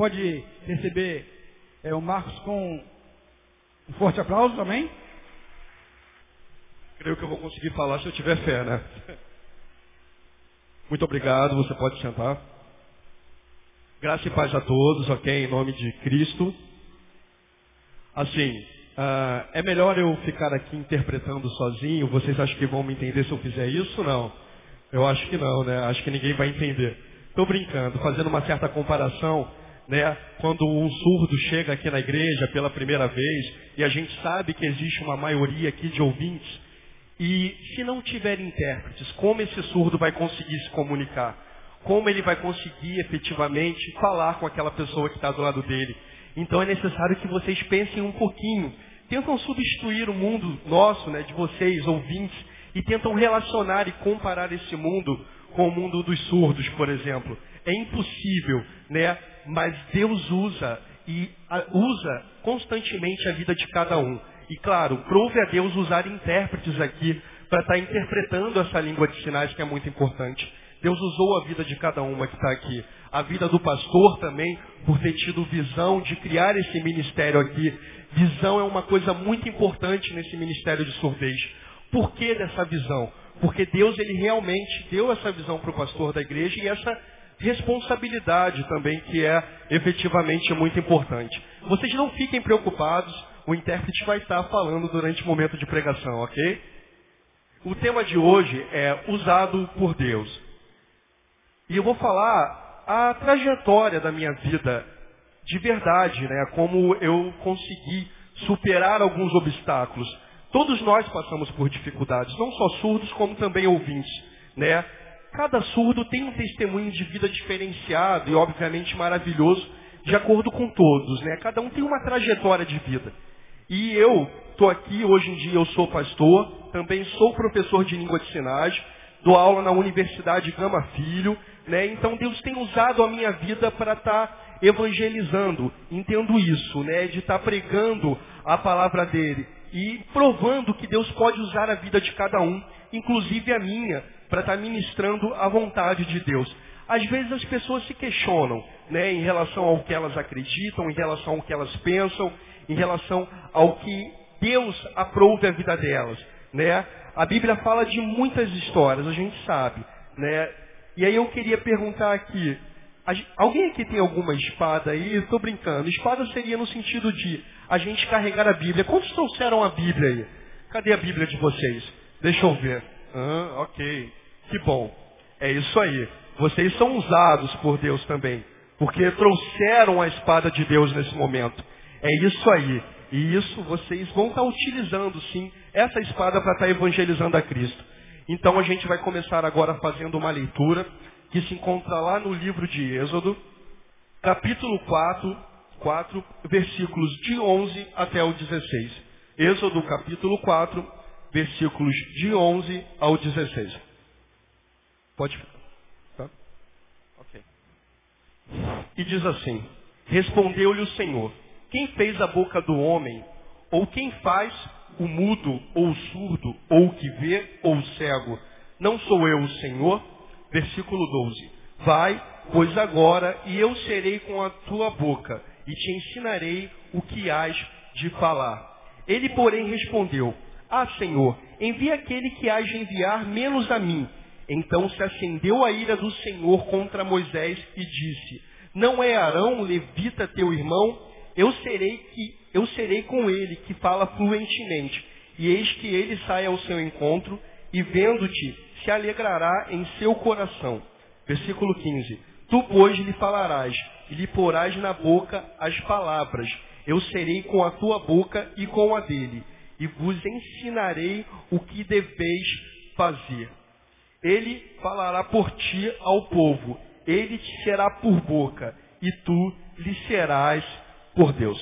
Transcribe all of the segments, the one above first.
Pode receber é, o Marcos com um forte aplauso, amém? Creio que eu vou conseguir falar se eu tiver fé, né? Muito obrigado, você pode sentar. Graça e paz a todos, ok? Em nome de Cristo. Assim, uh, é melhor eu ficar aqui interpretando sozinho? Vocês acham que vão me entender se eu fizer isso? Não. Eu acho que não, né? Acho que ninguém vai entender. Estou brincando, fazendo uma certa comparação, né? Quando um surdo chega aqui na igreja pela primeira vez e a gente sabe que existe uma maioria aqui de ouvintes e se não tiver intérpretes, como esse surdo vai conseguir se comunicar? Como ele vai conseguir efetivamente falar com aquela pessoa que está do lado dele? Então é necessário que vocês pensem um pouquinho. Tentam substituir o mundo nosso, né, de vocês, ouvintes, e tentam relacionar e comparar esse mundo com o mundo dos surdos, por exemplo. É impossível, né? Mas Deus usa e usa constantemente a vida de cada um. E claro, prove a Deus usar intérpretes aqui para estar tá interpretando essa língua de sinais que é muito importante. Deus usou a vida de cada uma que está aqui. A vida do pastor também, por ter tido visão de criar esse ministério aqui. Visão é uma coisa muito importante nesse ministério de surdez. Por que dessa visão? Porque Deus ele realmente deu essa visão para o pastor da igreja e essa responsabilidade também que é efetivamente muito importante. Vocês não fiquem preocupados o intérprete vai estar falando durante o momento de pregação, ok? O tema de hoje é usado por Deus. E eu vou falar a trajetória da minha vida de verdade, né? Como eu consegui superar alguns obstáculos. Todos nós passamos por dificuldades, não só surdos, como também ouvintes, né? Cada surdo tem um testemunho de vida diferenciado e obviamente maravilhoso, de acordo com todos, né? Cada um tem uma trajetória de vida. E eu estou aqui, hoje em dia eu sou pastor, também sou professor de língua de sinais, dou aula na Universidade Gama Filho, né? Então Deus tem usado a minha vida para estar tá evangelizando, entendo isso, né? De estar tá pregando a palavra dele e provando que Deus pode usar a vida de cada um, inclusive a minha, para estar tá ministrando a vontade de Deus. Às vezes as pessoas se questionam, né, em relação ao que elas acreditam, em relação ao que elas pensam, em relação ao que Deus aprove a vida delas. Né? A Bíblia fala de muitas histórias, a gente sabe. Né? E aí eu queria perguntar aqui, alguém aqui tem alguma espada aí? Estou brincando. Espada seria no sentido de a gente carregar a Bíblia. Quantos trouxeram a Bíblia aí? Cadê a Bíblia de vocês? Deixa eu ver. Ah, ok. Que bom. É isso aí. Vocês são usados por Deus também. Porque trouxeram a espada de Deus nesse momento. É isso aí. E isso vocês vão estar utilizando, sim, essa espada para estar evangelizando a Cristo. Então a gente vai começar agora fazendo uma leitura que se encontra lá no livro de Êxodo, capítulo 4, 4 versículos de 11 até o 16. Êxodo capítulo 4, versículos de 11 ao 16. Pode tá? Ok. E diz assim: Respondeu-lhe o Senhor: quem fez a boca do homem? Ou quem faz o mudo, ou o surdo, ou o que vê, ou o cego? Não sou eu o Senhor? Versículo 12. Vai, pois agora, e eu serei com a tua boca, e te ensinarei o que hás de falar. Ele, porém, respondeu, Ah, Senhor, envia aquele que hás de enviar menos a mim. Então se acendeu a ira do Senhor contra Moisés e disse, Não é Arão, levita, teu irmão, eu serei que eu serei com ele que fala fluentemente, e eis que ele sai ao seu encontro e vendo-te se alegrará em seu coração. Versículo 15. Tu pois lhe falarás e lhe porás na boca as palavras. Eu serei com a tua boca e com a dele, e vos ensinarei o que deveis fazer. Ele falará por ti ao povo, ele te será por boca, e tu lhe serás por Deus.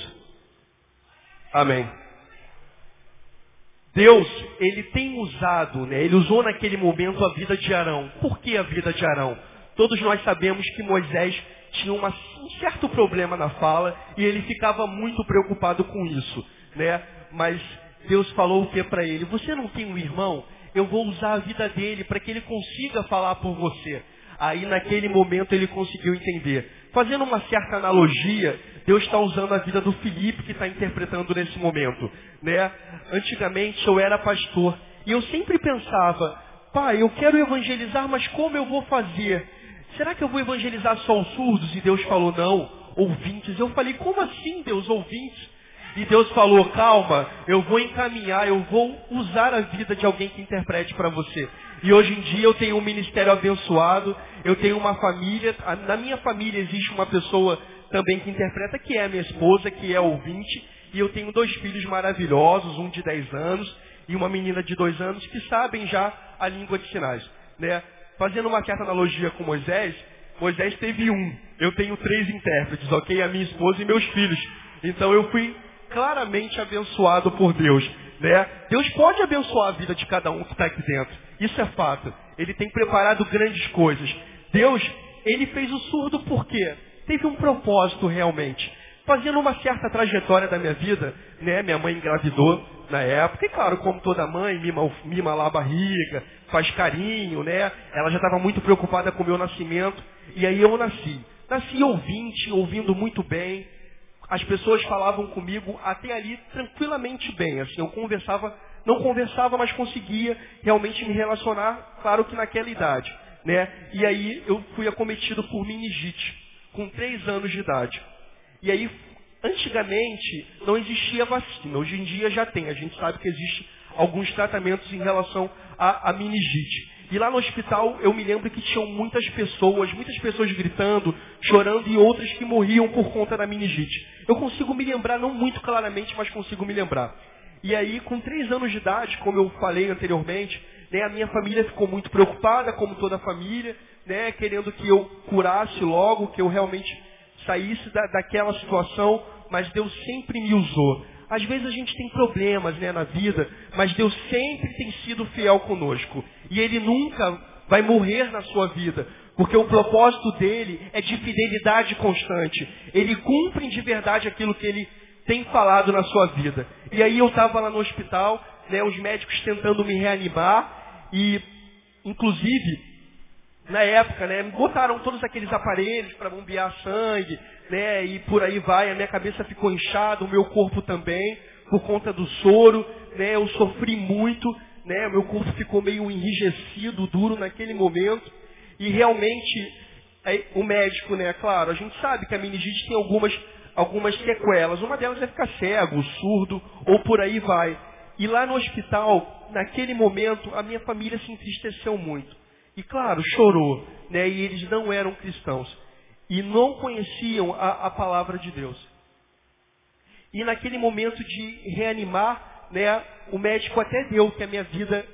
Amém. Deus, ele tem usado, né? ele usou naquele momento a vida de Arão. Por que a vida de Arão? Todos nós sabemos que Moisés tinha uma, um certo problema na fala e ele ficava muito preocupado com isso. Né? Mas Deus falou o que para ele? Você não tem um irmão? Eu vou usar a vida dele para que ele consiga falar por você. Aí naquele momento ele conseguiu entender. Fazendo uma certa analogia, Deus está usando a vida do Felipe que está interpretando nesse momento. Né? Antigamente eu era pastor e eu sempre pensava, pai, eu quero evangelizar, mas como eu vou fazer? Será que eu vou evangelizar só os surdos? E Deus falou, não, ouvintes. Eu falei, como assim, Deus, ouvintes? E Deus falou, calma, eu vou encaminhar, eu vou usar a vida de alguém que interprete para você. E hoje em dia eu tenho um ministério abençoado, eu tenho uma família, na minha família existe uma pessoa também que interpreta, que é a minha esposa, que é ouvinte, e eu tenho dois filhos maravilhosos, um de 10 anos e uma menina de 2 anos, que sabem já a língua de sinais. Né? Fazendo uma certa analogia com Moisés, Moisés teve um, eu tenho três intérpretes, ok? A minha esposa e meus filhos. Então eu fui claramente abençoado por Deus. Né? Deus pode abençoar a vida de cada um que está aqui dentro. Isso é fato. Ele tem preparado grandes coisas. Deus, ele fez o surdo por quê? Teve um propósito realmente. Fazendo uma certa trajetória da minha vida, né? Minha mãe engravidou na época, e claro, como toda mãe, mima, mima lá a barriga, faz carinho, né? Ela já estava muito preocupada com o meu nascimento. E aí eu nasci. Nasci ouvinte, ouvindo muito bem, as pessoas falavam comigo até ali tranquilamente bem. Assim, eu conversava, não conversava, mas conseguia realmente me relacionar, claro que naquela idade. Né? E aí eu fui acometido por meningite, com três anos de idade. E aí, antigamente, não existia vacina. Hoje em dia já tem. A gente sabe que existe alguns tratamentos em relação à, à meningite. E lá no hospital eu me lembro que tinham muitas pessoas, muitas pessoas gritando, chorando e outras que morriam por conta da meningite. Eu consigo me lembrar, não muito claramente, mas consigo me lembrar. E aí, com três anos de idade, como eu falei anteriormente, né, a minha família ficou muito preocupada, como toda a família, né, querendo que eu curasse logo, que eu realmente saísse da, daquela situação, mas Deus sempre me usou. Às vezes a gente tem problemas né, na vida, mas Deus sempre tem sido fiel conosco. E Ele nunca vai morrer na sua vida, porque o propósito dele é de fidelidade constante. Ele cumpre de verdade aquilo que ele tem falado na sua vida. E aí eu estava lá no hospital, né, os médicos tentando me reanimar, e inclusive, na época, né, botaram todos aqueles aparelhos para bombear sangue, né, e por aí vai, a minha cabeça ficou inchada, o meu corpo também, por conta do soro, né, eu sofri muito, né, meu corpo ficou meio enrijecido, duro naquele momento, e realmente o médico, né, claro, a gente sabe que a meningite tem algumas, algumas sequelas, uma delas é ficar cego, surdo, ou por aí vai. E lá no hospital, naquele momento, a minha família se entristeceu muito. E claro, chorou, né, e eles não eram cristãos e não conheciam a, a palavra de Deus. E naquele momento de reanimar, né, o médico até deu que a minha vida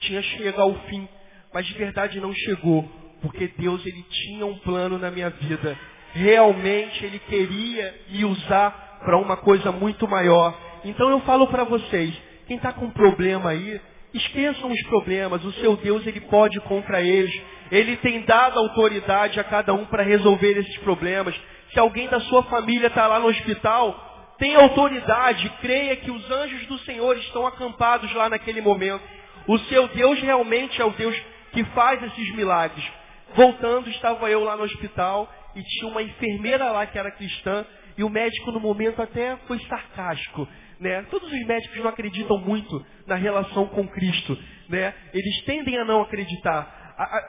tinha chegado ao fim, mas de verdade não chegou, porque Deus ele tinha um plano na minha vida. Realmente ele queria me usar para uma coisa muito maior. Então eu falo para vocês, quem está com problema aí, esqueçam os problemas, o seu Deus ele pode contra eles. Ele tem dado autoridade a cada um para resolver esses problemas. Se alguém da sua família está lá no hospital, tem autoridade, creia que os anjos do Senhor estão acampados lá naquele momento. O seu Deus realmente é o Deus que faz esses milagres. Voltando, estava eu lá no hospital e tinha uma enfermeira lá que era cristã e o médico no momento até foi sarcástico. Né? Todos os médicos não acreditam muito na relação com Cristo. Né? Eles tendem a não acreditar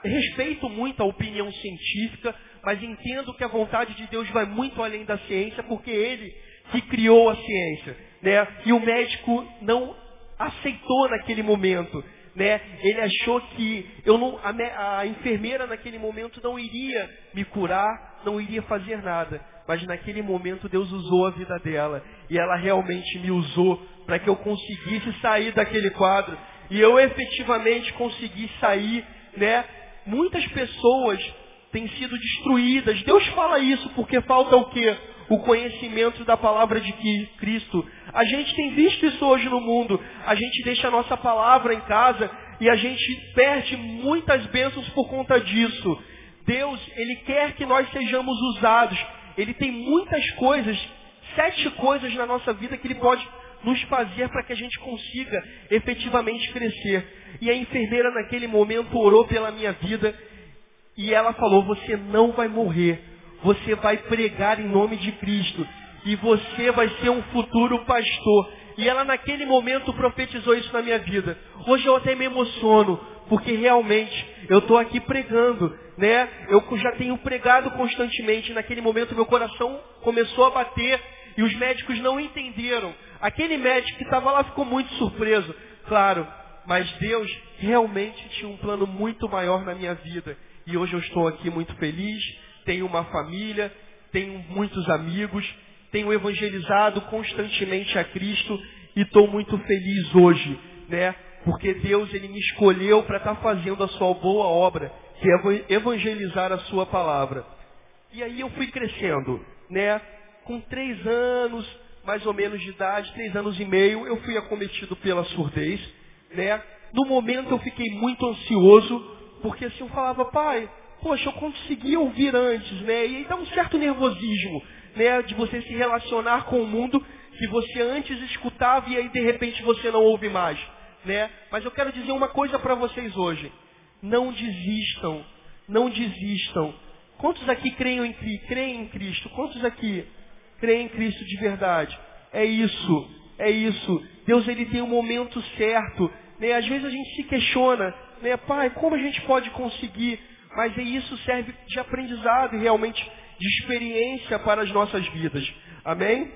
respeito muito a opinião científica, mas entendo que a vontade de Deus vai muito além da ciência, porque Ele que criou a ciência. Né? E o médico não aceitou naquele momento. Né? Ele achou que eu não, a, a enfermeira naquele momento não iria me curar, não iria fazer nada. Mas naquele momento Deus usou a vida dela. E ela realmente me usou para que eu conseguisse sair daquele quadro. E eu efetivamente consegui sair né? Muitas pessoas têm sido destruídas. Deus fala isso porque falta o quê? O conhecimento da palavra de Cristo. A gente tem visto isso hoje no mundo. A gente deixa a nossa palavra em casa e a gente perde muitas bênçãos por conta disso. Deus, Ele quer que nós sejamos usados. Ele tem muitas coisas, sete coisas na nossa vida que Ele pode nos fazer para que a gente consiga efetivamente crescer. E a enfermeira naquele momento orou pela minha vida e ela falou: Você não vai morrer. Você vai pregar em nome de Cristo. E você vai ser um futuro pastor. E ela naquele momento profetizou isso na minha vida. Hoje eu até me emociono, porque realmente eu estou aqui pregando, né? Eu já tenho pregado constantemente. Naquele momento meu coração começou a bater e os médicos não entenderam. Aquele médico que estava lá ficou muito surpreso, claro. Mas Deus realmente tinha um plano muito maior na minha vida. E hoje eu estou aqui muito feliz, tenho uma família, tenho muitos amigos, tenho evangelizado constantemente a Cristo e estou muito feliz hoje, né? Porque Deus ele me escolheu para estar tá fazendo a sua boa obra, que é evangelizar a sua palavra. E aí eu fui crescendo, né? Com três anos, mais ou menos de idade, três anos e meio, eu fui acometido pela surdez, né? No momento eu fiquei muito ansioso, porque assim eu falava, pai, poxa, eu conseguia ouvir antes, né? E dá um certo nervosismo, né? De você se relacionar com o mundo que você antes escutava e aí de repente você não ouve mais, né? Mas eu quero dizer uma coisa para vocês hoje. Não desistam, não desistam. Quantos aqui creem em, creem em Cristo? Quantos aqui creem em Cristo de verdade? É isso, é isso. Deus ele tem um momento certo. Né? Às vezes a gente se questiona, né? Pai, como a gente pode conseguir? Mas isso serve de aprendizado e realmente de experiência para as nossas vidas. Amém?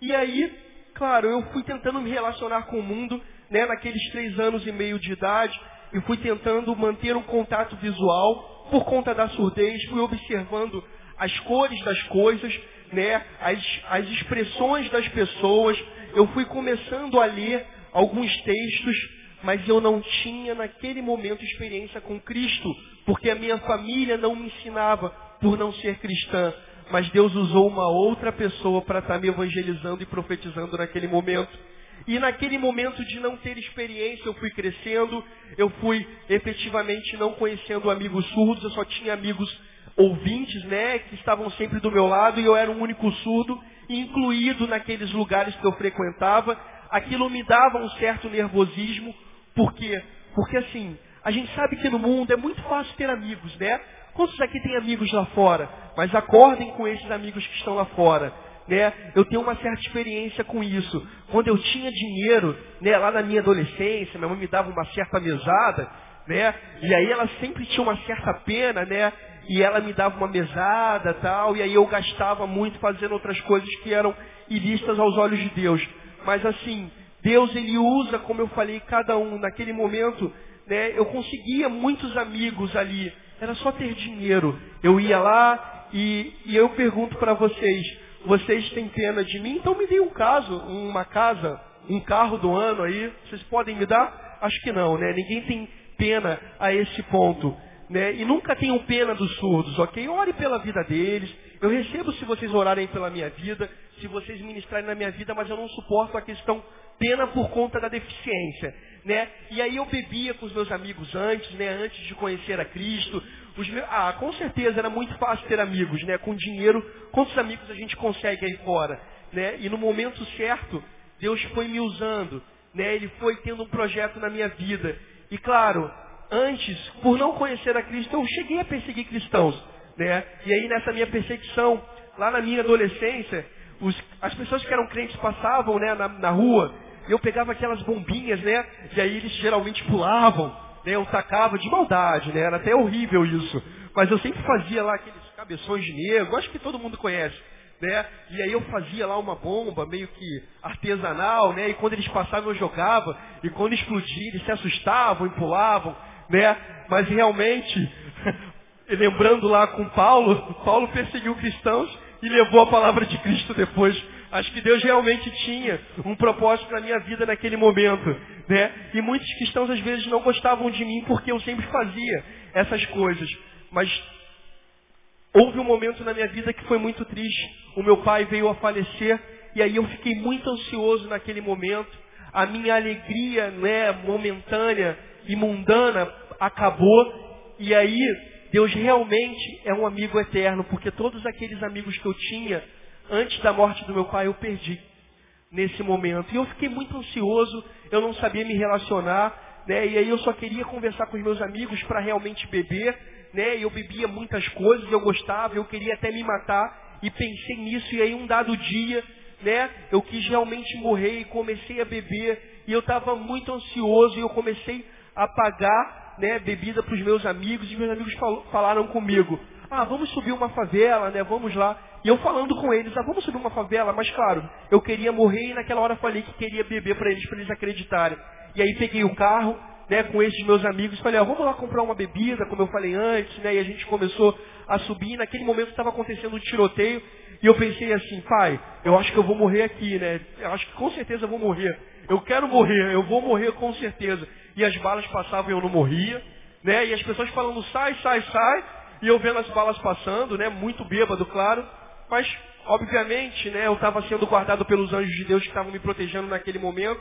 E aí, claro, eu fui tentando me relacionar com o mundo, né, naqueles três anos e meio de idade, e fui tentando manter um contato visual por conta da surdez, fui observando as cores das coisas, né, as, as expressões das pessoas, eu fui começando a ler alguns textos, mas eu não tinha naquele momento experiência com Cristo, porque a minha família não me ensinava por não ser cristã. Mas Deus usou uma outra pessoa para estar tá me evangelizando e profetizando naquele momento. E naquele momento de não ter experiência, eu fui crescendo, eu fui efetivamente não conhecendo amigos surdos, eu só tinha amigos ouvintes, né, que estavam sempre do meu lado e eu era o único surdo, incluído naqueles lugares que eu frequentava. Aquilo me dava um certo nervosismo, por quê? Porque assim, a gente sabe que no mundo é muito fácil ter amigos, né? Quantos aqui têm amigos lá fora? Mas acordem com esses amigos que estão lá fora. Né? Eu tenho uma certa experiência com isso. Quando eu tinha dinheiro, né, lá na minha adolescência, minha mãe me dava uma certa mesada, né? E aí ela sempre tinha uma certa pena, né? E ela me dava uma mesada, tal, e aí eu gastava muito fazendo outras coisas que eram ilícitas aos olhos de Deus. Mas assim, Deus ele usa, como eu falei, cada um naquele momento, né? Eu conseguia muitos amigos ali, era só ter dinheiro. Eu ia lá e, e eu pergunto para vocês, vocês têm pena de mim? Então me deem um caso, uma casa, um carro do ano aí. Vocês podem me dar? Acho que não, né? Ninguém tem pena a esse ponto. Né? E nunca tenham pena dos surdos, ok? Ore pela vida deles. Eu recebo se vocês orarem pela minha vida, se vocês ministrarem na minha vida, mas eu não suporto a questão pena por conta da deficiência né? E aí eu bebia com os meus amigos antes, né? Antes de conhecer a Cristo. Meus... Ah, com certeza era muito fácil ter amigos, né? Com dinheiro, quantos amigos a gente consegue aí fora, né? E no momento certo, Deus foi me usando, né? Ele foi tendo um projeto na minha vida. E claro, antes, por não conhecer a Cristo, eu cheguei a perseguir cristãos, né? E aí nessa minha perseguição, lá na minha adolescência, os... as pessoas que eram crentes passavam, né? na, na rua eu pegava aquelas bombinhas, né? E aí eles geralmente pulavam, né? Eu tacava de maldade, né? Era até horrível isso. Mas eu sempre fazia lá aqueles cabeções de negro, acho que todo mundo conhece. Né? E aí eu fazia lá uma bomba meio que artesanal, né? E quando eles passavam eu jogava, e quando explodia eles se assustavam e pulavam, né? Mas realmente, lembrando lá com Paulo, Paulo perseguiu cristãos e levou a palavra de Cristo depois Acho que Deus realmente tinha um propósito na minha vida naquele momento, né? E muitos cristãos às vezes não gostavam de mim porque eu sempre fazia essas coisas. Mas houve um momento na minha vida que foi muito triste. O meu pai veio a falecer e aí eu fiquei muito ansioso naquele momento. A minha alegria, né, momentânea e mundana acabou e aí Deus realmente é um amigo eterno, porque todos aqueles amigos que eu tinha antes da morte do meu pai, eu perdi nesse momento. E eu fiquei muito ansioso, eu não sabia me relacionar, né? E aí eu só queria conversar com os meus amigos para realmente beber, né? E eu bebia muitas coisas, eu gostava, eu queria até me matar e pensei nisso e aí um dado dia, né? Eu quis realmente morrer e comecei a beber e eu estava muito ansioso e eu comecei a pagar, né? Bebida para os meus amigos e meus amigos fal falaram comigo, ah, vamos subir uma favela, né? Vamos lá. E eu falando com eles, ah, vamos subir uma favela, mas claro, eu queria morrer e naquela hora falei que queria beber para eles, para eles acreditarem. E aí peguei o carro, né, com esses meus amigos, falei, ah, vamos lá comprar uma bebida, como eu falei antes, né, e a gente começou a subir, e naquele momento estava acontecendo um tiroteio, e eu pensei assim, pai, eu acho que eu vou morrer aqui, né, eu acho que com certeza eu vou morrer, eu quero morrer, eu vou morrer com certeza. E as balas passavam e eu não morria, né, e as pessoas falando, sai, sai, sai, e eu vendo as balas passando, né, muito bêbado, claro, mas, obviamente, né, eu estava sendo guardado pelos anjos de Deus que estavam me protegendo naquele momento,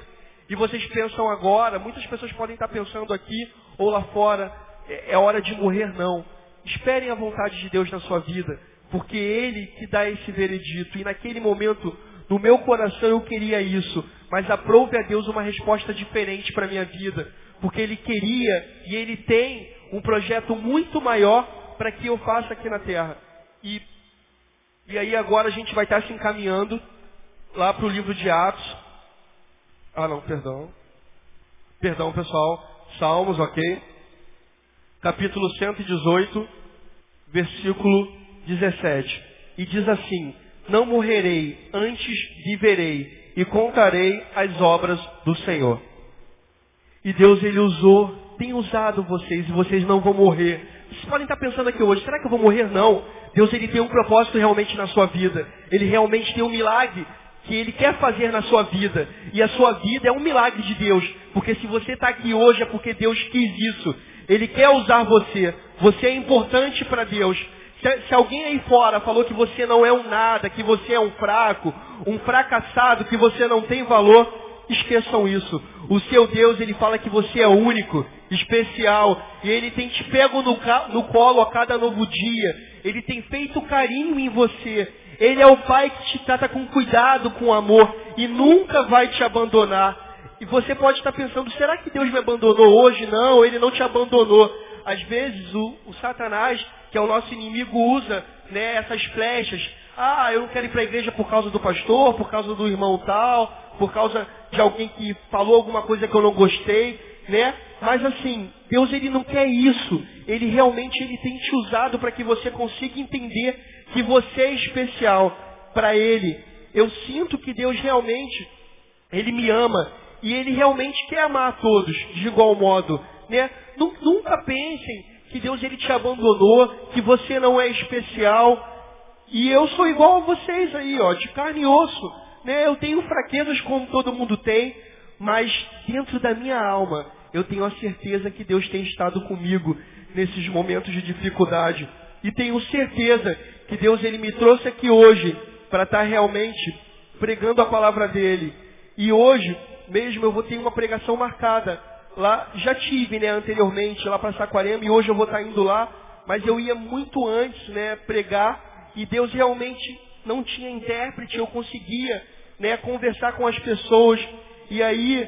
e vocês pensam agora, muitas pessoas podem estar pensando aqui ou lá fora, é, é hora de morrer, não. Esperem a vontade de Deus na sua vida, porque Ele que dá esse veredito. E naquele momento, no meu coração eu queria isso, mas aprove a Deus uma resposta diferente para a minha vida, porque Ele queria e Ele tem um projeto muito maior para que eu faça aqui na terra. E, e aí agora a gente vai estar se encaminhando lá para o livro de Atos, ah, não, perdão. Perdão, pessoal. Salmos, ok? Capítulo 118, versículo 17. E diz assim: Não morrerei, antes viverei e contarei as obras do Senhor. E Deus, Ele usou, tem usado vocês e vocês não vão morrer. Vocês podem estar pensando aqui hoje, será que eu vou morrer? Não. Deus, Ele tem um propósito realmente na sua vida. Ele realmente tem um milagre que Ele quer fazer na sua vida. E a sua vida é um milagre de Deus. Porque se você está aqui hoje é porque Deus quis isso. Ele quer usar você. Você é importante para Deus. Se, se, alguém aí fora falou que você não é um nada, que você é um fraco, um fracassado, que você não tem valor, esqueçam isso. O seu Deus, ele fala que você é único, especial, e ele tem te pego no, no colo a cada novo dia. Ele tem feito carinho em você. Ele é o Pai que te trata com cuidado, com amor e nunca vai te abandonar. E você pode estar pensando, será que Deus me abandonou hoje? Não, Ele não te abandonou. Às vezes o, o Satanás, que é o nosso inimigo, usa né, essas flechas. Ah, eu não quero ir para a igreja por causa do pastor, por causa do irmão tal, por causa de alguém que falou alguma coisa que eu não gostei, né? Mas assim, Deus ele não quer isso. Ele realmente ele tem te usado para que você consiga entender que você é especial para Ele. Eu sinto que Deus realmente, Ele me ama e Ele realmente quer amar a todos de igual modo. Né? Nunca pensem que Deus Ele te abandonou, que você não é especial. E eu sou igual a vocês aí, ó, de carne e osso. Né? Eu tenho fraquezas como todo mundo tem, mas dentro da minha alma eu tenho a certeza que Deus tem estado comigo nesses momentos de dificuldade. E tenho certeza que Deus ele me trouxe aqui hoje para estar tá realmente pregando a palavra dele. E hoje mesmo eu vou ter uma pregação marcada. Lá já tive, né, anteriormente lá para Saquarema e hoje eu vou estar tá indo lá, mas eu ia muito antes, né, pregar e Deus realmente não tinha intérprete, eu conseguia, né, conversar com as pessoas. E aí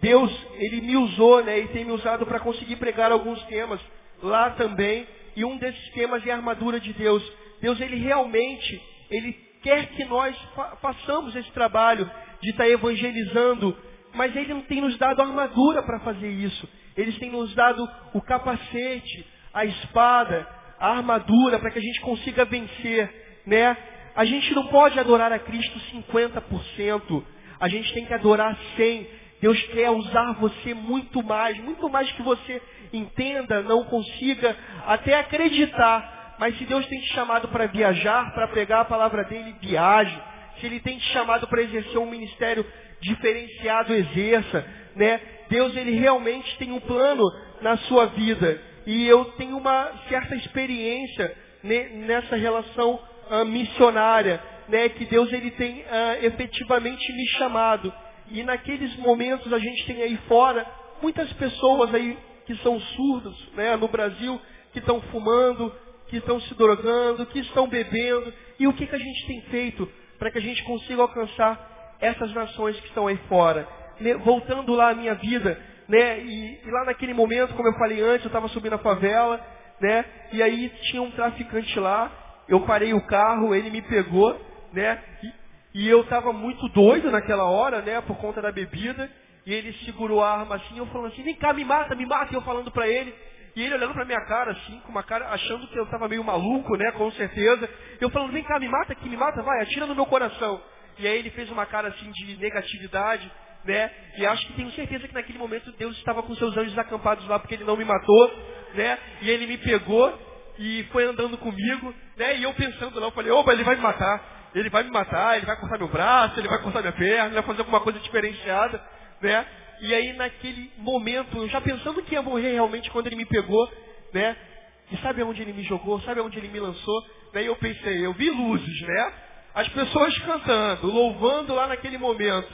Deus, ele me usou, né, e tem me usado para conseguir pregar alguns temas lá também. E um desses temas é a armadura de Deus. Deus, Ele realmente, Ele quer que nós fa façamos esse trabalho de estar evangelizando, mas Ele não tem nos dado a armadura para fazer isso. Ele tem nos dado o capacete, a espada, a armadura para que a gente consiga vencer, né? A gente não pode adorar a Cristo 50%. A gente tem que adorar 100%. Deus quer usar você muito mais, muito mais que você entenda, não consiga até acreditar. Mas se Deus tem te chamado para viajar, para pregar a palavra dele, viaje. Se Ele tem te chamado para exercer um ministério diferenciado, exerça. Né? Deus ele realmente tem um plano na sua vida. E eu tenho uma certa experiência nessa relação uh, missionária, né? que Deus ele tem uh, efetivamente me chamado. E naqueles momentos a gente tem aí fora muitas pessoas aí que são surdas né, no Brasil, que estão fumando, que estão se drogando, que estão bebendo. E o que, que a gente tem feito para que a gente consiga alcançar essas nações que estão aí fora? Voltando lá à minha vida, né? E, e lá naquele momento, como eu falei antes, eu estava subindo a favela, né? E aí tinha um traficante lá, eu parei o carro, ele me pegou, né? E, e eu estava muito doido naquela hora, né? Por conta da bebida. E ele segurou a arma assim, eu falando assim, vem cá, me mata, me mata. E eu falando para ele. E ele olhando pra minha cara assim, com uma cara, achando que eu estava meio maluco, né? Com certeza. Eu falando, vem cá, me mata aqui, me mata, vai, atira no meu coração. E aí ele fez uma cara assim de negatividade, né? E acho que tenho certeza que naquele momento Deus estava com seus anjos acampados lá porque ele não me matou, né? E ele me pegou e foi andando comigo, né? E eu pensando lá, eu falei, opa, ele vai me matar. Ele vai me matar, ele vai cortar meu braço, ele vai cortar minha perna, ele vai fazer alguma coisa diferenciada, né? E aí naquele momento, eu já pensando que ia morrer realmente quando ele me pegou, né? E sabe aonde ele me jogou? Sabe aonde ele me lançou? Daí eu pensei, eu vi luzes, né? As pessoas cantando, louvando lá naquele momento.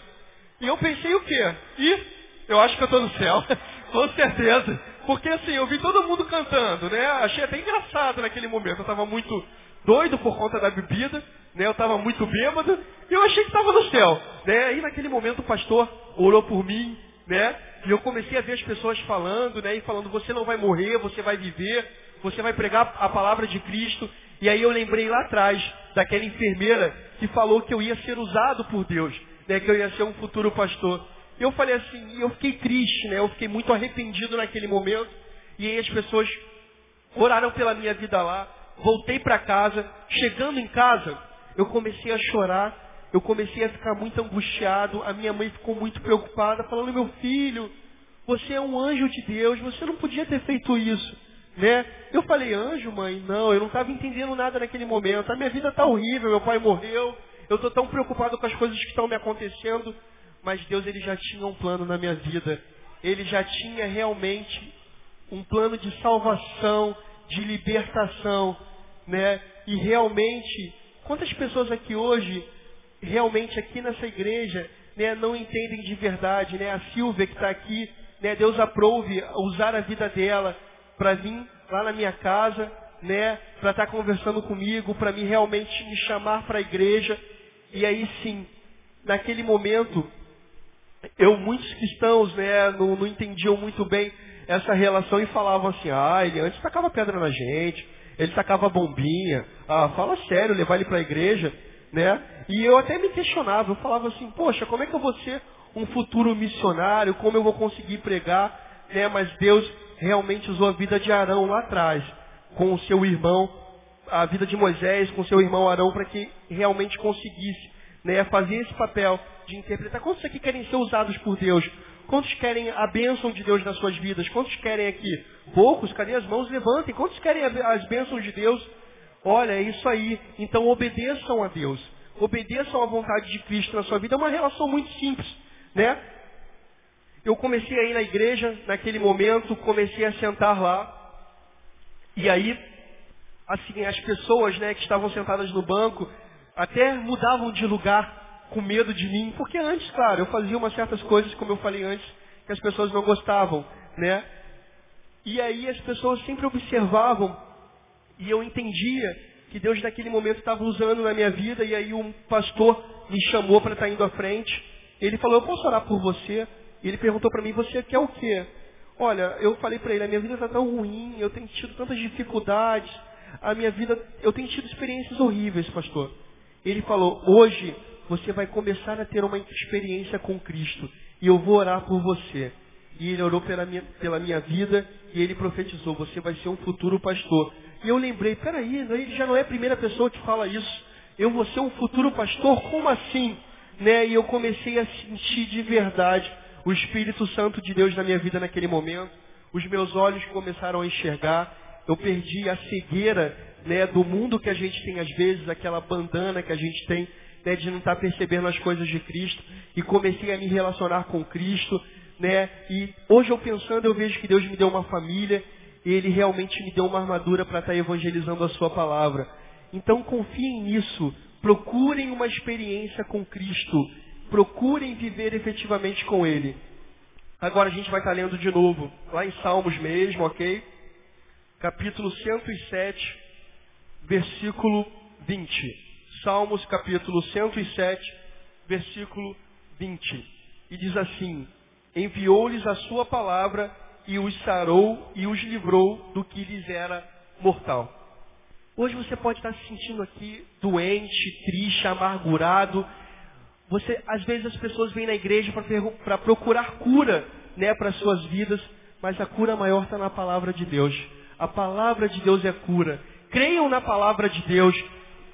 E eu pensei o quê? E eu acho que eu estou no céu, com certeza. Porque assim, eu vi todo mundo cantando, né? Achei até engraçado naquele momento. Eu estava muito doido por conta da bebida, né? Eu estava muito bêbado e eu achei que estava no céu, né? Aí naquele momento o pastor orou por mim, né? E eu comecei a ver as pessoas falando, né? E falando, você não vai morrer, você vai viver, você vai pregar a palavra de Cristo. E aí eu lembrei lá atrás daquela enfermeira que falou que eu ia ser usado por Deus, né? Que eu ia ser um futuro pastor. E eu falei assim, e eu fiquei triste, né? Eu fiquei muito arrependido naquele momento. E aí as pessoas oraram pela minha vida lá. Voltei para casa. Chegando em casa, eu comecei a chorar. Eu comecei a ficar muito angustiado. A minha mãe ficou muito preocupada, falando: Meu filho, você é um anjo de Deus. Você não podia ter feito isso, né? Eu falei: Anjo, mãe? Não, eu não estava entendendo nada naquele momento. A minha vida está horrível. Meu pai morreu. Eu estou tão preocupado com as coisas que estão me acontecendo mas Deus ele já tinha um plano na minha vida. Ele já tinha realmente um plano de salvação, de libertação, né? E realmente, quantas pessoas aqui hoje, realmente aqui nessa igreja, né, não entendem de verdade, né? A Silvia que está aqui, né? Deus aprove usar a vida dela para vir lá na minha casa, né? Para estar tá conversando comigo, para me realmente me chamar para a igreja. E aí sim, naquele momento, eu, muitos cristãos, né, não, não entendiam muito bem essa relação e falavam assim, ah, ele antes tacava pedra na gente, ele tacava bombinha, ah, fala sério, levar ele para a igreja, né? E eu até me questionava, eu falava assim, poxa, como é que eu vou ser um futuro missionário, como eu vou conseguir pregar, né? Mas Deus realmente usou a vida de Arão lá atrás, com o seu irmão, a vida de Moisés com seu irmão Arão, para que realmente conseguisse né, fazer esse papel de interpretar. Quantos aqui querem ser usados por Deus? Quantos querem a bênção de Deus nas suas vidas? Quantos querem aqui? Poucos? Cadê as mãos? Levantem. Quantos querem as bênçãos de Deus? Olha, é isso aí. Então obedeçam a Deus. Obedeçam à vontade de Cristo na sua vida. É uma relação muito simples, né? Eu comecei a ir na igreja naquele momento, comecei a sentar lá. E aí, assim, as pessoas, né, que estavam sentadas no banco, até mudavam de lugar com medo de mim, porque antes, claro, eu fazia umas certas coisas, como eu falei antes, que as pessoas não gostavam, né? E aí as pessoas sempre observavam e eu entendia que Deus naquele momento estava usando na minha vida e aí um pastor me chamou para estar indo à frente. Ele falou, eu posso orar por você? Ele perguntou para mim, você quer o quê? Olha, eu falei para ele, a minha vida está tão ruim, eu tenho tido tantas dificuldades, a minha vida, eu tenho tido experiências horríveis, pastor. Ele falou, hoje você vai começar a ter uma experiência com Cristo. E eu vou orar por você. E ele orou pela minha, pela minha vida e ele profetizou, você vai ser um futuro pastor. E eu lembrei, peraí, ele já não é a primeira pessoa que fala isso. Eu vou ser um futuro pastor? Como assim? Né? E eu comecei a sentir de verdade o Espírito Santo de Deus na minha vida naquele momento. Os meus olhos começaram a enxergar. Eu perdi a cegueira né, do mundo que a gente tem às vezes, aquela bandana que a gente tem né, de não estar percebendo as coisas de Cristo, e comecei a me relacionar com Cristo, né, e hoje eu pensando, eu vejo que Deus me deu uma família, e Ele realmente me deu uma armadura para estar evangelizando a Sua palavra. Então confiem nisso, procurem uma experiência com Cristo, procurem viver efetivamente com Ele. Agora a gente vai estar lendo de novo, lá em Salmos mesmo, ok? Capítulo 107, versículo 20. Salmos capítulo 107, versículo 20. E diz assim: enviou-lhes a sua palavra e os sarou e os livrou do que lhes era mortal. Hoje você pode estar se sentindo aqui doente, triste, amargurado. Você, às vezes as pessoas vêm na igreja para procurar cura, né, para suas vidas, mas a cura maior está na palavra de Deus. A palavra de Deus é cura. Creiam na palavra de Deus.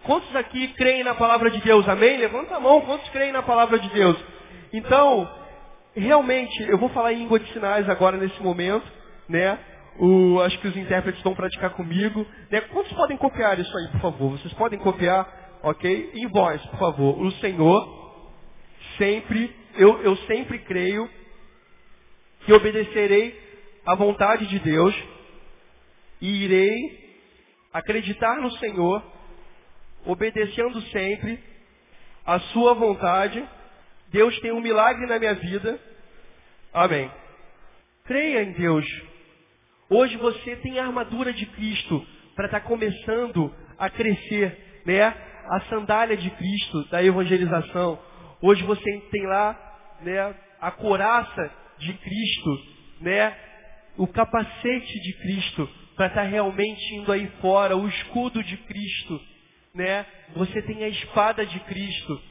Quantos aqui creem na palavra de Deus? Amém? Levanta a mão. Quantos creem na palavra de Deus? Então, realmente, eu vou falar em língua de sinais agora nesse momento, né? O, acho que os intérpretes vão praticar comigo. Né? Quantos podem copiar isso aí, por favor? Vocês podem copiar, ok? Em voz, por favor. O Senhor sempre, eu, eu sempre creio que obedecerei à vontade de Deus e irei acreditar no Senhor, obedecendo sempre a sua vontade Deus tem um milagre na minha vida. Amém. Creia em Deus. Hoje você tem a armadura de Cristo para estar tá começando a crescer, né? A sandália de Cristo da evangelização. Hoje você tem lá, né, a coraça de Cristo, né? O capacete de Cristo para estar tá realmente indo aí fora, o escudo de Cristo, né? Você tem a espada de Cristo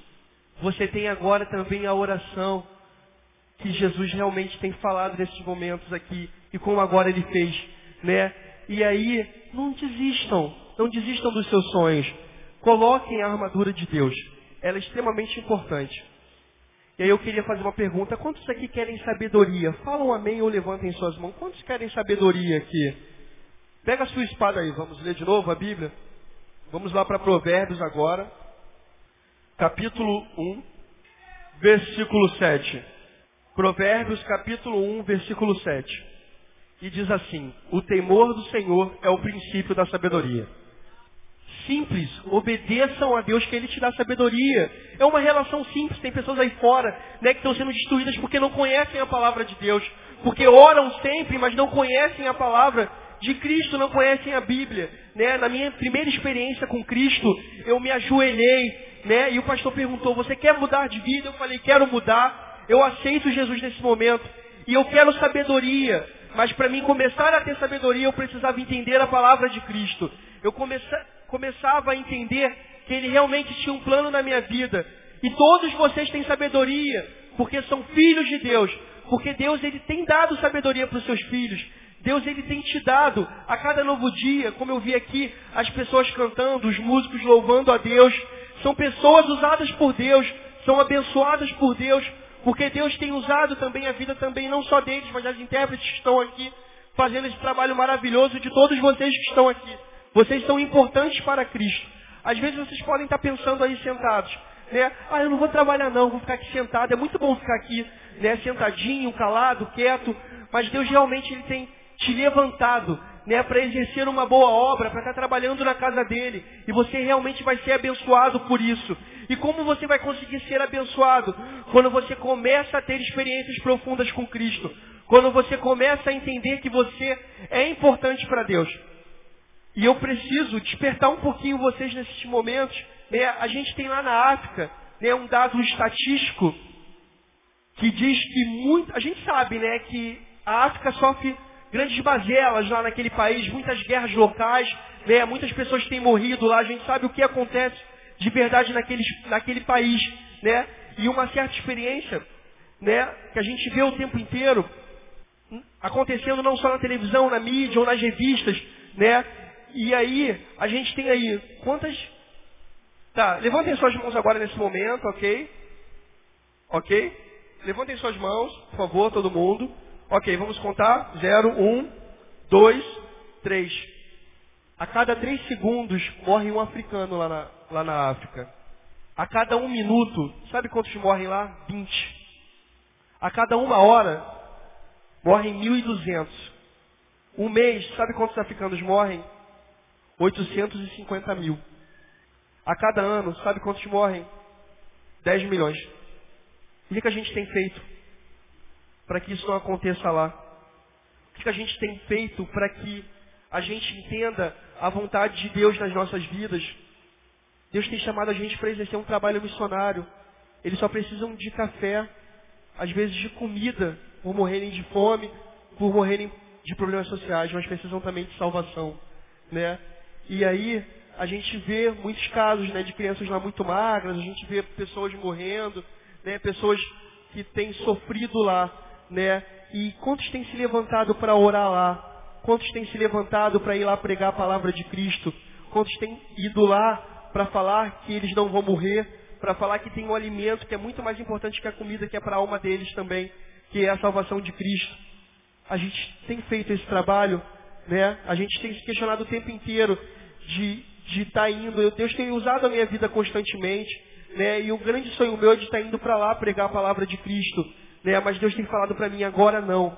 você tem agora também a oração que Jesus realmente tem falado nesses momentos aqui e como agora ele fez, né? E aí, não desistam, não desistam dos seus sonhos. Coloquem a armadura de Deus. Ela é extremamente importante. E aí eu queria fazer uma pergunta. Quantos aqui querem sabedoria? Falam amém ou levantem suas mãos. Quantos querem sabedoria aqui? Pega a sua espada aí. Vamos ler de novo a Bíblia? Vamos lá para Provérbios agora capítulo 1, versículo 7. Provérbios, capítulo 1, versículo 7. E diz assim: O temor do Senhor é o princípio da sabedoria. Simples, obedeçam a Deus que Ele te dá sabedoria. É uma relação simples. Tem pessoas aí fora né, que estão sendo destruídas porque não conhecem a palavra de Deus. Porque oram sempre, mas não conhecem a palavra de Cristo, não conhecem a Bíblia. Né? Na minha primeira experiência com Cristo, eu me ajoelhei né? E o pastor perguntou: Você quer mudar de vida? Eu falei: Quero mudar. Eu aceito Jesus nesse momento. E eu quero sabedoria. Mas para mim começar a ter sabedoria, eu precisava entender a palavra de Cristo. Eu começava a entender que Ele realmente tinha um plano na minha vida. E todos vocês têm sabedoria, porque são filhos de Deus. Porque Deus ele tem dado sabedoria para os seus filhos. Deus ele tem te dado a cada novo dia, como eu vi aqui, as pessoas cantando, os músicos louvando a Deus. São pessoas usadas por Deus, são abençoadas por Deus, porque Deus tem usado também a vida também, não só deles, mas das intérpretes que estão aqui, fazendo esse trabalho maravilhoso de todos vocês que estão aqui. Vocês são importantes para Cristo. Às vezes vocês podem estar pensando aí sentados, né? Ah, eu não vou trabalhar não, vou ficar aqui sentado. É muito bom ficar aqui, né? Sentadinho, calado, quieto. Mas Deus realmente ele tem te levantado né, para exercer uma boa obra, para estar trabalhando na casa dele. E você realmente vai ser abençoado por isso. E como você vai conseguir ser abençoado? Quando você começa a ter experiências profundas com Cristo. Quando você começa a entender que você é importante para Deus. E eu preciso despertar um pouquinho vocês nesses momentos. Né? A gente tem lá na África né, um dado estatístico que diz que muito. A gente sabe né, que a África sofre grandes mazelas lá naquele país, muitas guerras locais, né? muitas pessoas têm morrido lá, a gente sabe o que acontece de verdade naquele, naquele país, né? E uma certa experiência, né, que a gente vê o tempo inteiro acontecendo não só na televisão, na mídia ou nas revistas, né? E aí, a gente tem aí quantas Tá, levantem suas mãos agora nesse momento, OK? OK? Levantem suas mãos, por favor, todo mundo. Ok, vamos contar. Zero, um, dois, três. A cada três segundos morre um africano lá na, lá na África. A cada um minuto, sabe quantos morrem lá? Vinte. A cada uma hora, morrem mil e duzentos. Um mês, sabe quantos africanos morrem? 850 mil. A cada ano, sabe quantos morrem? 10 milhões. O que, que a gente tem feito? Para que isso não aconteça lá? O que a gente tem feito para que a gente entenda a vontade de Deus nas nossas vidas? Deus tem chamado a gente para exercer um trabalho missionário. Eles só precisam de café, às vezes de comida, por morrerem de fome, por morrerem de problemas sociais, mas precisam também de salvação, né? E aí a gente vê muitos casos, né, de crianças lá muito magras, a gente vê pessoas morrendo, né, pessoas que têm sofrido lá, né? E quantos têm se levantado para orar lá? Quantos têm se levantado para ir lá pregar a palavra de Cristo? Quantos têm ido lá para falar que eles não vão morrer? Para falar que tem um alimento que é muito mais importante que a comida que é para a alma deles também, que é a salvação de Cristo. A gente tem feito esse trabalho, né? A gente tem se questionado o tempo inteiro de de estar tá indo. Deus tem usado a minha vida constantemente, né? E o grande sonho meu é de estar tá indo para lá pregar a palavra de Cristo, né? Mas Deus tem falado para mim agora não,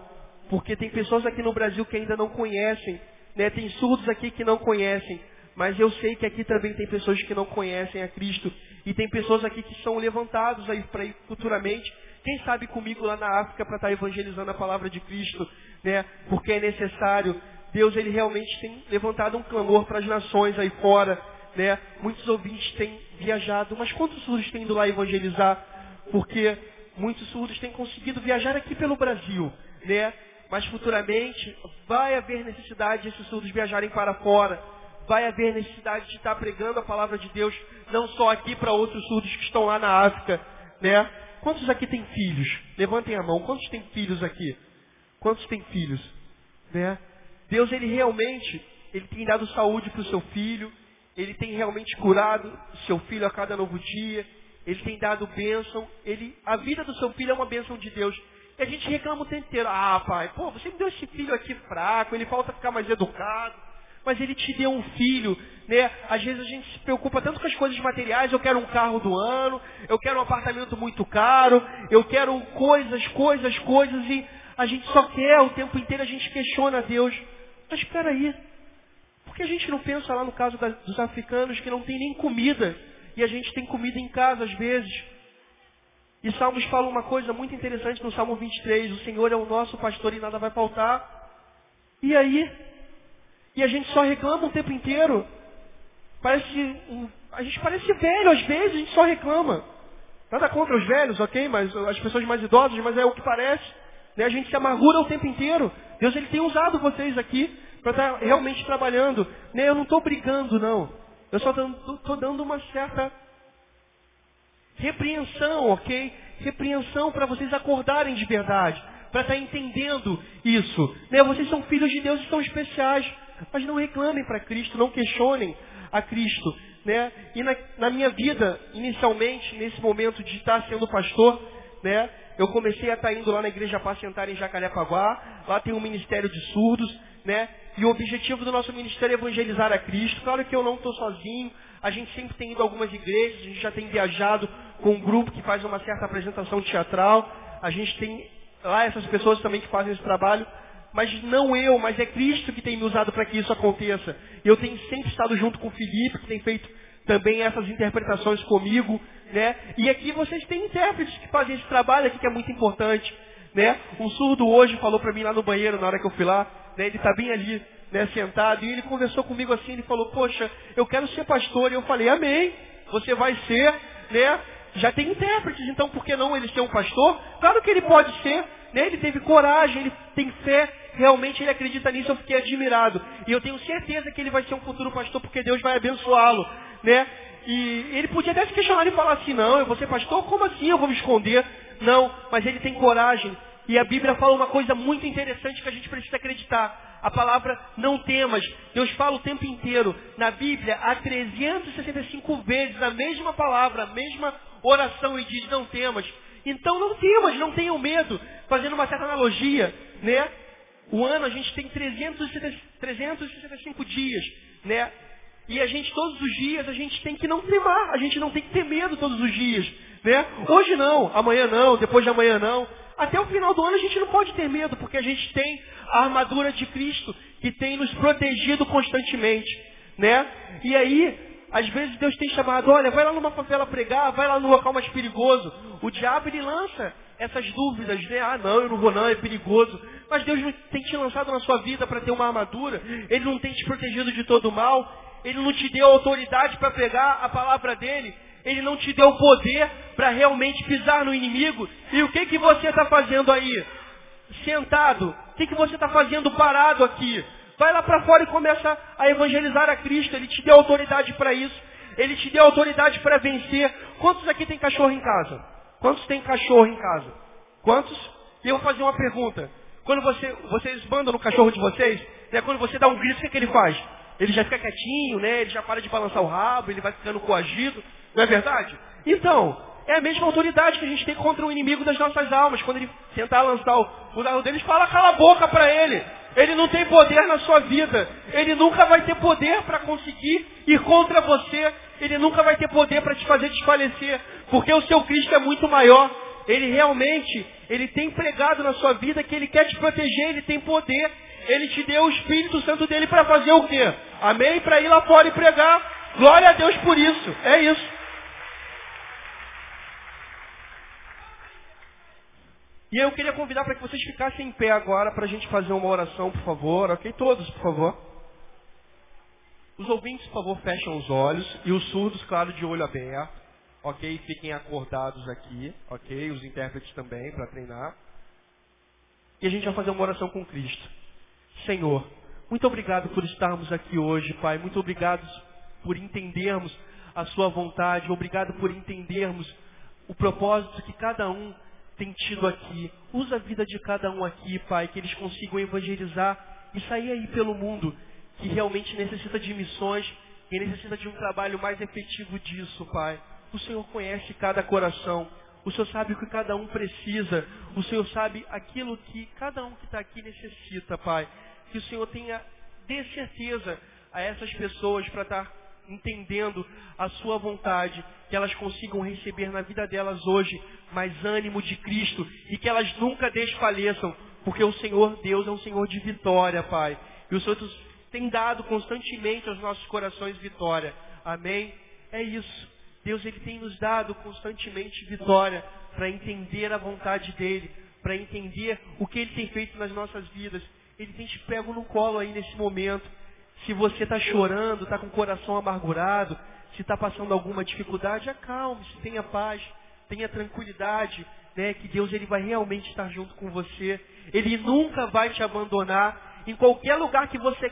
porque tem pessoas aqui no Brasil que ainda não conhecem, né? Tem surdos aqui que não conhecem, mas eu sei que aqui também tem pessoas que não conhecem a Cristo e tem pessoas aqui que são levantados aí para ir futuramente. Quem sabe comigo lá na África para estar tá evangelizando a palavra de Cristo, né? Porque é necessário. Deus ele realmente tem levantado um clamor para as nações aí fora, né? Muitos ouvintes têm viajado, mas quantos surdos têm ido lá evangelizar? Porque muitos surdos têm conseguido viajar aqui pelo Brasil, né? Mas futuramente vai haver necessidade de esses surdos viajarem para fora. Vai haver necessidade de estar pregando a palavra de Deus, não só aqui para outros surdos que estão lá na África, né? Quantos aqui têm filhos? Levantem a mão. Quantos têm filhos aqui? Quantos têm filhos? Né? Deus, ele realmente, ele tem dado saúde para o seu filho, ele tem realmente curado o seu filho a cada novo dia, ele tem dado bênção, ele, a vida do seu filho é uma bênção de Deus. E a gente reclama o tempo inteiro, ah pai, pô, você me deu esse filho aqui fraco, ele falta ficar mais educado, mas ele te deu um filho, né? Às vezes a gente se preocupa tanto com as coisas materiais, eu quero um carro do ano, eu quero um apartamento muito caro, eu quero coisas, coisas, coisas, e a gente só quer, o tempo inteiro a gente questiona Deus. Mas espera aí. Por que a gente não pensa lá no caso dos africanos que não tem nem comida e a gente tem comida em casa às vezes? E Salmos fala uma coisa muito interessante no Salmo 23, o Senhor é o nosso pastor e nada vai faltar. E aí? E a gente só reclama o tempo inteiro. Parece a gente parece velho às vezes, a gente só reclama. Nada contra os velhos, ok? Mas as pessoas mais idosas, mas é o que parece. Né? A gente se amargura o tempo inteiro. Deus ele tem usado vocês aqui para estar tá realmente trabalhando. Né? Eu não estou brigando, não. Eu só estou dando uma certa repreensão, ok? Repreensão para vocês acordarem de verdade. Para estar tá entendendo isso. Né? Vocês são filhos de Deus e são especiais. Mas não reclamem para Cristo, não questionem a Cristo. Né? E na, na minha vida, inicialmente, nesse momento de estar sendo pastor, né? Eu comecei a estar tá indo lá na igreja Pacentar em Jacarepaguá, lá tem um ministério de surdos, né? E o objetivo do nosso ministério é evangelizar a Cristo. Claro que eu não estou sozinho, a gente sempre tem ido a algumas igrejas, a gente já tem viajado com um grupo que faz uma certa apresentação teatral, a gente tem lá essas pessoas também que fazem esse trabalho, mas não eu, mas é Cristo que tem me usado para que isso aconteça. Eu tenho sempre estado junto com o Felipe, que tem feito também essas interpretações comigo, né? E aqui vocês têm intérpretes que fazem esse trabalho aqui que é muito importante, né? Um surdo hoje falou para mim lá no banheiro na hora que eu fui lá, né? Ele está bem ali, né? Sentado e ele conversou comigo assim, ele falou: "Poxa, eu quero ser pastor". E eu falei: "Amém. Você vai ser, né? Já tem intérpretes, então por que não ele ser um pastor? Claro que ele pode ser, né? Ele teve coragem, ele tem fé, realmente ele acredita nisso, eu fiquei admirado. E eu tenho certeza que ele vai ser um futuro pastor porque Deus vai abençoá-lo, né? E ele podia até se questionar e falar assim, não, eu vou ser pastor, como assim eu vou me esconder? Não, mas ele tem coragem. E a Bíblia fala uma coisa muito interessante que a gente precisa acreditar. A palavra não temas. Deus fala o tempo inteiro. Na Bíblia, há 365 vezes a mesma palavra, a mesma oração e diz não temas. Então não temas, não tenham medo. Fazendo uma certa analogia, né? O ano a gente tem 365 dias, né? E a gente, todos os dias, a gente tem que não temar, a gente não tem que ter medo todos os dias. Né? Hoje não, amanhã não, depois de amanhã não. Até o final do ano a gente não pode ter medo, porque a gente tem a armadura de Cristo que tem nos protegido constantemente. Né? E aí, às vezes Deus tem chamado, olha, vai lá numa favela pregar, vai lá no local mais perigoso. O diabo ele lança essas dúvidas, né? Ah, não, eu não vou não, é perigoso. Mas Deus não tem te lançado na sua vida para ter uma armadura. Ele não tem te protegido de todo mal. Ele não te deu autoridade para pegar a palavra dele. Ele não te deu poder para realmente pisar no inimigo. E o que, que você está fazendo aí? sentado? O que, que você está fazendo parado aqui? Vai lá para fora e começa a evangelizar a Cristo. Ele te deu autoridade para isso. Ele te deu autoridade para vencer. Quantos aqui tem cachorro em casa? Quantos tem cachorro em casa? Quantos? E eu vou fazer uma pergunta. Quando você, vocês mandam no cachorro de vocês, né, quando você dá um grito, o que, é que ele faz? Ele já fica quietinho, né? Ele já para de balançar o rabo, ele vai ficando coagido. Não é verdade? Então, é a mesma autoridade que a gente tem contra o inimigo das nossas almas. Quando ele tentar lançar o, o dardo dele, fala cala a boca para ele. Ele não tem poder na sua vida. Ele nunca vai ter poder para conseguir ir contra você. Ele nunca vai ter poder para te fazer desfalecer. Porque o seu Cristo é muito maior. Ele realmente, ele tem pregado na sua vida que ele quer te proteger, ele tem poder. Ele te deu o Espírito Santo dele para fazer o quê? Amém? Para ir lá fora e pregar. Glória a Deus por isso. É isso. E eu queria convidar para que vocês ficassem em pé agora para a gente fazer uma oração, por favor. Ok? Todos, por favor. Os ouvintes, por favor, fecham os olhos. E os surdos, claro, de olho aberto. Ok? Fiquem acordados aqui. Ok? Os intérpretes também, para treinar. E a gente vai fazer uma oração com Cristo. Senhor, muito obrigado por estarmos aqui hoje, Pai. Muito obrigado por entendermos a Sua vontade. Obrigado por entendermos o propósito que cada um tem tido aqui. Usa a vida de cada um aqui, Pai, que eles consigam evangelizar e sair aí pelo mundo que realmente necessita de missões e necessita de um trabalho mais efetivo disso, Pai. O Senhor conhece cada coração. O Senhor sabe o que cada um precisa. O Senhor sabe aquilo que cada um que está aqui necessita, Pai. Que o Senhor tenha, dê certeza a essas pessoas para estar entendendo a sua vontade, que elas consigam receber na vida delas hoje mais ânimo de Cristo e que elas nunca desfaleçam, porque o Senhor Deus é um Senhor de vitória, Pai. E o Senhor tem dado constantemente aos nossos corações vitória. Amém? É isso. Deus ele tem nos dado constantemente vitória para entender a vontade dele, para entender o que ele tem feito nas nossas vidas. Ele tem te pego no colo aí nesse momento. Se você está chorando, está com o coração amargurado, se está passando alguma dificuldade, acalme-se, tenha paz, tenha tranquilidade, né, que Deus ele vai realmente estar junto com você. Ele nunca vai te abandonar. Em qualquer lugar que você,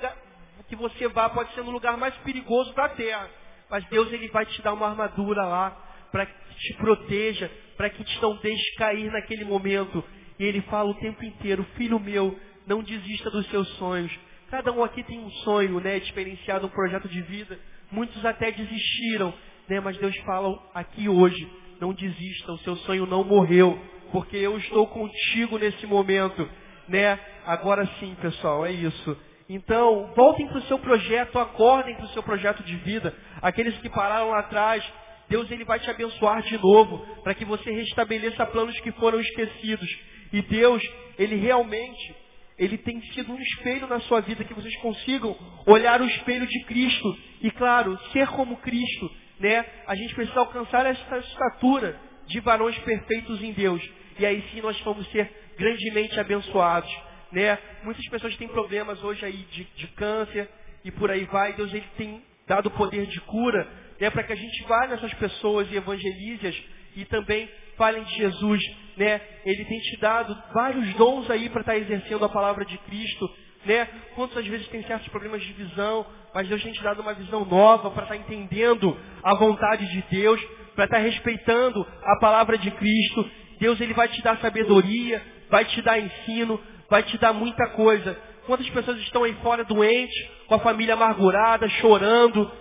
que você vá, pode ser no lugar mais perigoso da terra. Mas Deus ele vai te dar uma armadura lá para que te proteja, para que te não deixe cair naquele momento. E ele fala o tempo inteiro, filho meu, não desista dos seus sonhos. Cada um aqui tem um sonho, né, experienciado um projeto de vida. Muitos até desistiram, né, mas Deus fala aqui hoje, não desista, o seu sonho não morreu, porque eu estou contigo nesse momento, né? Agora sim, pessoal, é isso. Então, voltem para o seu projeto, acordem para o seu projeto de vida. Aqueles que pararam lá atrás, Deus ele vai te abençoar de novo, para que você restabeleça planos que foram esquecidos. E Deus, ele realmente ele tem sido um espelho na sua vida, que vocês consigam olhar o espelho de Cristo e, claro, ser como Cristo, né? A gente precisa alcançar essa estatura de varões perfeitos em Deus. E aí sim nós vamos ser grandemente abençoados, né? Muitas pessoas têm problemas hoje aí de, de câncer e por aí vai. Deus ele tem dado poder de cura, né? Para que a gente vá nessas pessoas e evangelize-as e também falem de Jesus, né? Ele tem te dado vários dons aí para estar tá exercendo a palavra de Cristo, né? Quantas vezes tem certos problemas de visão, mas Deus tem te dado uma visão nova para estar tá entendendo a vontade de Deus, para estar tá respeitando a palavra de Cristo. Deus ele vai te dar sabedoria, vai te dar ensino, vai te dar muita coisa. Quantas pessoas estão aí fora doentes, com a família amargurada, chorando,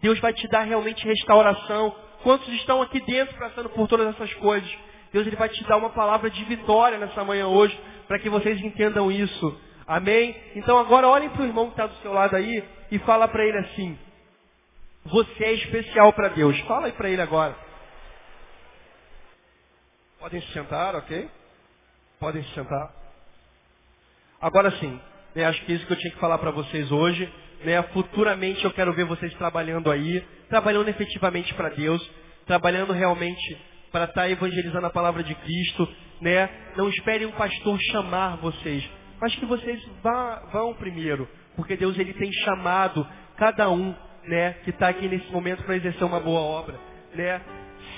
Deus vai te dar realmente restauração, Quantos estão aqui dentro passando por todas essas coisas? Deus ele vai te dar uma palavra de vitória nessa manhã hoje, para que vocês entendam isso. Amém? Então agora olhem para o irmão que está do seu lado aí e fala para ele assim: Você é especial para Deus. Fala aí para ele agora. Podem se sentar, ok? Podem se sentar. Agora sim, né, acho que é isso que eu tinha que falar para vocês hoje. Né, futuramente eu quero ver vocês trabalhando aí, trabalhando efetivamente para Deus, trabalhando realmente para estar tá evangelizando a palavra de Cristo, né? Não esperem um pastor chamar vocês, mas que vocês vá, vão primeiro, porque Deus ele tem chamado cada um, né, que está aqui nesse momento para exercer uma boa obra, né?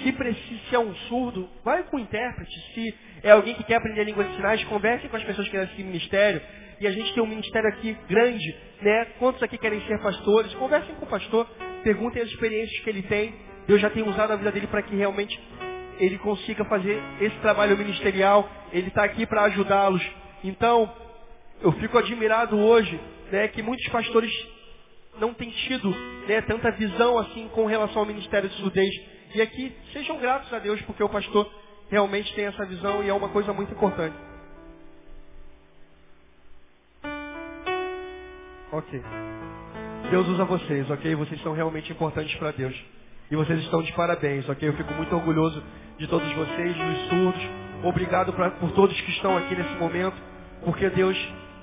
Se precisa se é um surdo, vai com o intérprete. Se é alguém que quer aprender língua de sinais, converse com as pessoas que querem esse ministério. E a gente tem um ministério aqui grande, né? Quantos aqui querem ser pastores? Conversem com o pastor, perguntem as experiências que ele tem. Deus já tem usado a vida dele para que realmente ele consiga fazer esse trabalho ministerial. Ele está aqui para ajudá-los. Então, eu fico admirado hoje, né, que muitos pastores não têm tido né, tanta visão assim com relação ao ministério de surdez. E aqui, sejam gratos a Deus, porque o pastor realmente tem essa visão e é uma coisa muito importante. Ok. Deus usa vocês, ok? Vocês são realmente importantes para Deus. E vocês estão de parabéns, ok? Eu fico muito orgulhoso de todos vocês, dos surdos. Obrigado pra, por todos que estão aqui nesse momento, porque Deus,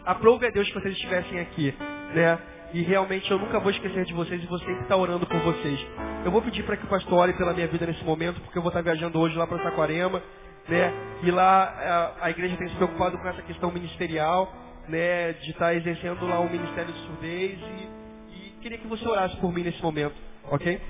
aprove a Deus que vocês estivessem aqui, né? E realmente eu nunca vou esquecer de vocês e vou sempre estar orando por vocês. Eu vou pedir para que o pastor ore pela minha vida nesse momento, porque eu vou estar viajando hoje lá para Saquarema, né? E lá a, a, igreja tem se preocupado com essa questão ministerial, né? De estar exercendo lá o ministério de surdez e, e queria que você orasse por mim nesse momento, ok?